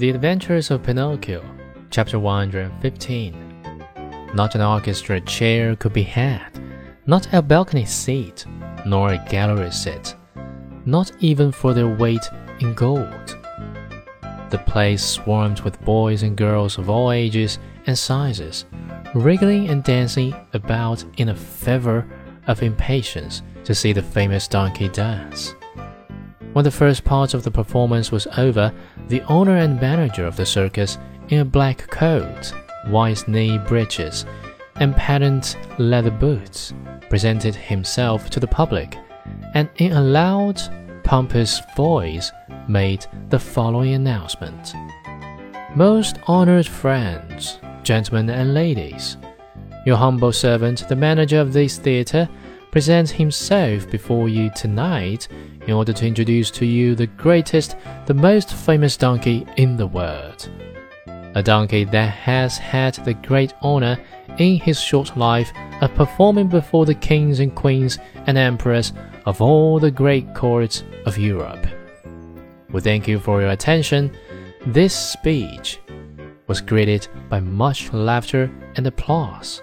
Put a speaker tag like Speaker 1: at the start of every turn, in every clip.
Speaker 1: The Adventures of Pinocchio, Chapter 115. Not an orchestra chair could be had, not a balcony seat, nor a gallery seat, not even for their weight in gold. The place swarmed with boys and girls of all ages and sizes, wriggling and dancing about in a fever of impatience to see the famous donkey dance. When the first part of the performance was over, the owner and manager of the circus, in a black coat, white knee breeches, and patent leather boots, presented himself to the public, and in a loud, pompous voice made the following announcement. Most honored friends, gentlemen and ladies, your humble servant, the manager of this theatre, presents himself before you tonight in order to introduce to you the greatest, the most famous donkey in the world. A donkey that has had the great honor in his short life of performing before the kings and queens and emperors of all the great courts of Europe. We thank you for your attention. This speech was greeted by much laughter and applause,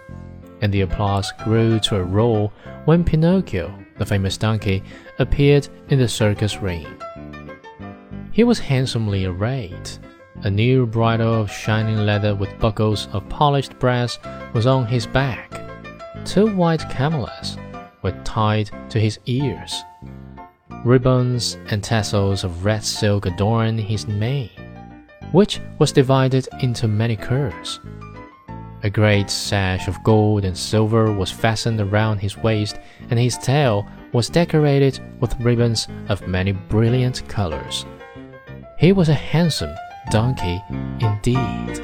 Speaker 1: and the applause grew to a roar when Pinocchio, the famous donkey, appeared in the circus ring. He was handsomely arrayed. A new bridle of shining leather with buckles of polished brass was on his back. Two white camellias were tied to his ears. Ribbons and tassels of red silk adorned his mane, which was divided into many curves. A great sash of gold and silver was fastened around his waist, and his tail was decorated with ribbons of many brilliant colors. He was a handsome donkey indeed.